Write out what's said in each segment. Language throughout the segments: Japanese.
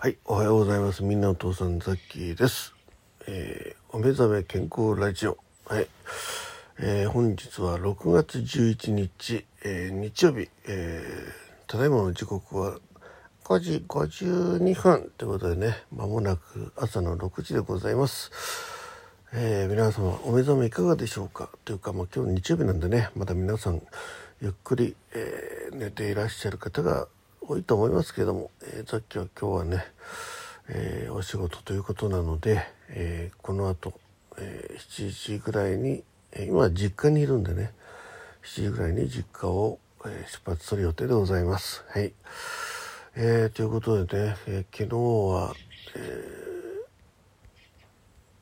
はい、おはようございます。みんなお父さんザッキーです。えーお目覚め健康ラジオ。はい。えー本日は6月11日、えー日曜日、えーただいまの時刻は5時52分ということでね、まもなく朝の6時でございます。えー皆様お目覚めいかがでしょうか？というか、まあ、今日日曜日なんでねまだ皆さんゆっくり、えー寝ていらっしゃる方が多いと思いますけども、えーさっきは今日はね、えーお仕事ということなので、えーこの後、えー7時ぐらいに、えー今実家にいるんでね7時ぐらいに実家を、えー出発する予定でございます。はいえーということでね、えー昨日はえ、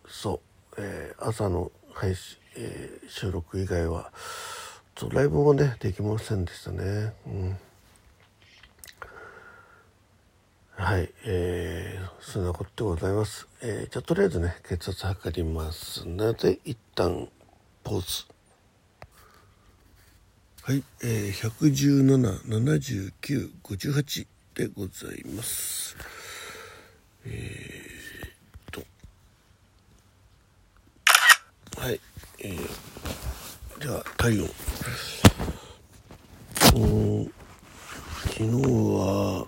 そう、えー朝の配信、えー収録以外はちょっとライブもねできませんでしたね。うんはい、えー、そんなことでございます。えー、じゃあとりあえずね血圧測りますので一旦ポーズ。はい、えー、117、79、58でございます。えー、と。はい、えー、では体温。うん昨日は、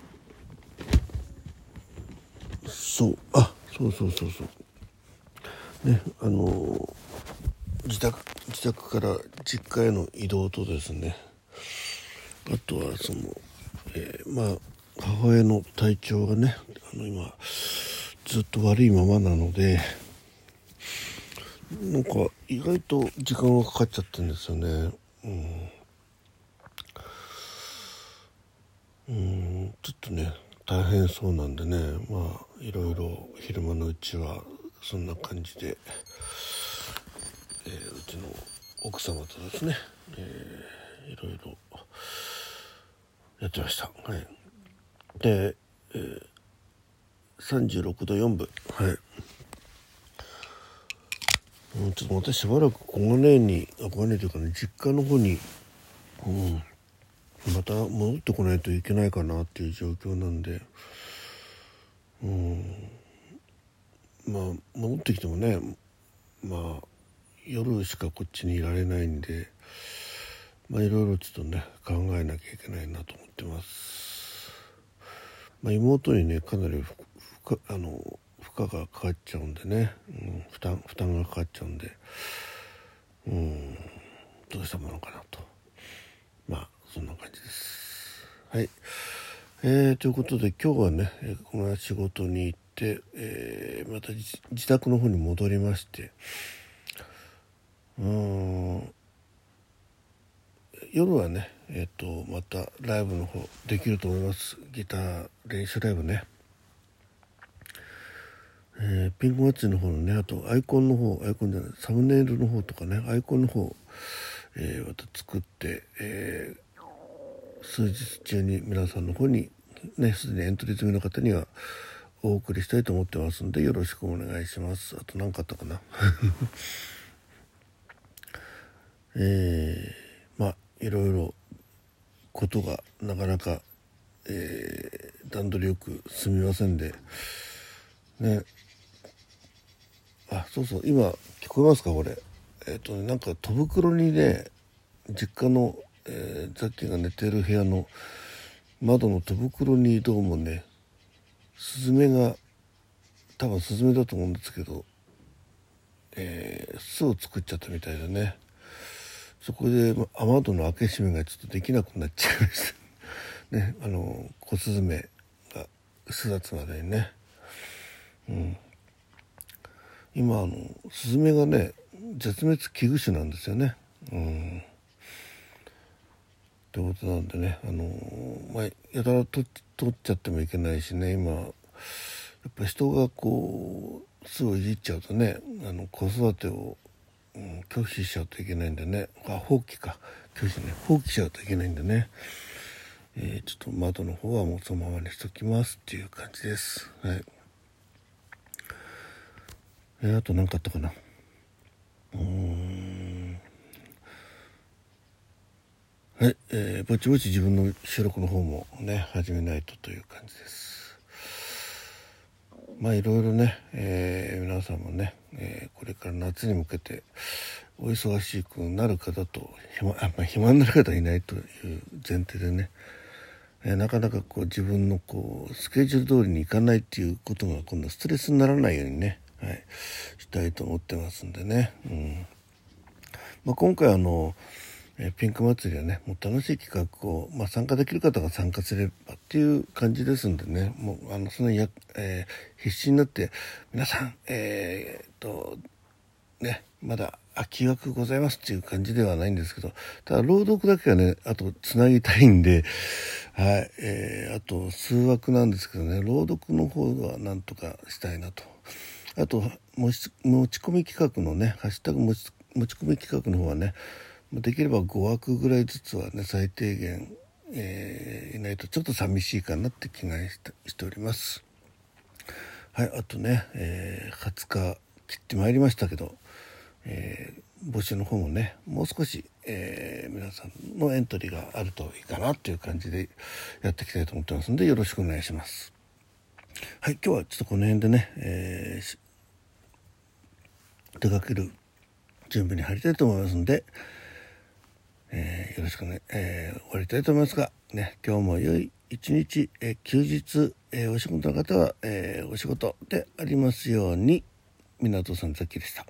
そう、あ、そうそうそうそう。ね、あの自宅自宅から実家への移動とですね。あとはその、えーまあ母親の体調がねあの今ずっと悪いままなのでなんか意外と時間がかかっちゃってるんですよね。うん。うんちょっとね大変そうなんでねまあいろいろ昼間のうちはそんな感じで。えーうちの奥様とですね、えーいろいろやってました。はい、で、えー、36度4分。はい。うん、ちょっとまたしばらく小金井に、あ小金井というかね、実家の方に、うん、また戻ってこないといけないかなっていう状況なんで、うん、まあ戻ってきてもね、まあ夜しかこっちにいられないんでまあいろいろちょっとね考えなきゃいけないなと思ってます、まあ、妹にねかなり負荷あの負荷がかかっちゃうんでね、うん、負担負担がかかっちゃうんで。うん。どうしたものかなとまあそんな。感じですはい。えー、ということで今日はねえーこの仕事に行って、えーまた自宅の方に戻りましてうん夜はねえっ、とまたライブの方できると思います。ギター練習ライブね。えーピンクマッチの方のねあとアイコンの方アイコンじゃないサムネイルの方とかねアイコンの方、えーまた作って、えー数日中に皆さんの方にねすでにエントリー済みの方にはお送りしたいと思ってますんでよろしくお願いします。あと何かあったかな？えー、まあいろいろことがなかなか、えー段取りよく進みませんでね。あそうそう今聞こえますか？これ。えっ、とねなんか戸袋にね実家の、えーザッキーが寝てる部屋の窓の戸袋にどうもねスズメが多分スズメだと思うんですけど、えー巣を作っちゃったみたいでね。そこで雨戸の開け閉めがちょっとできなくなっちゃいました。ねあの小スズメが巣立つまでにね。うん。今あのスズメがね絶滅危惧種なんですよね。うん。ってことなんでねあのまあやたら取っちゃってもいけないしね今やっぱ人がこう巣をいじっちゃうとねあの子育てを、うん、拒否しちゃうといけないんでねあ放棄か拒否ね放棄しちゃうといけないんでね、えーちょっと窓の方はもうそのままにしときますっていう感じです。はい。えーあと何かあったかな。うーん。はい、えーぼちぼち自分の収録の方もね始めないとという感じです。まあいろいろね、えー、皆さんもね、えー、これから夏に向けてお忙しくなる方と暇あ、まあ、暇になる方いないという前提でね、えー、なかなかこう自分のこうスケジュール通りにいかないっていうことが今度ストレスにならないようにね、はい、したいと思ってますんでね、うん。まあ、今回あのえピンク祭りはねもう楽しい企画を、まあ、参加できる方が参加すればっていう感じですんでね。もうあのそのや、えー、必死になって皆さんえー、っとねまだ空き枠ございますっていう感じではないんですけどただ朗読だけはねあとつなぎたいんではいえー、あと数枠なんですけどね朗読の方はなんとかしたいなと。あと持ち込み企画のね「ハッシュタグ持ち込み企画の方はねできれば5枠ぐらいずつはね最低限、えー、いないとちょっと寂しいかなって気がしております。はいあとね、えー、20日切ってまいりましたけど、えー、募集の方もねもう少し、えー、皆さんのエントリーがあるといいかなっていう感じでやっていきたいと思ってますんでよろしくお願いします。はい今日はちょっとこの辺でね、えー、出かける準備に入りたいと思いますんで、えー、よろしくね、えー、終わりたいと思いますが、ね、今日も良い一日、えー、休日、えお仕事の方は、えお仕事でありますように、港さんざっきでした。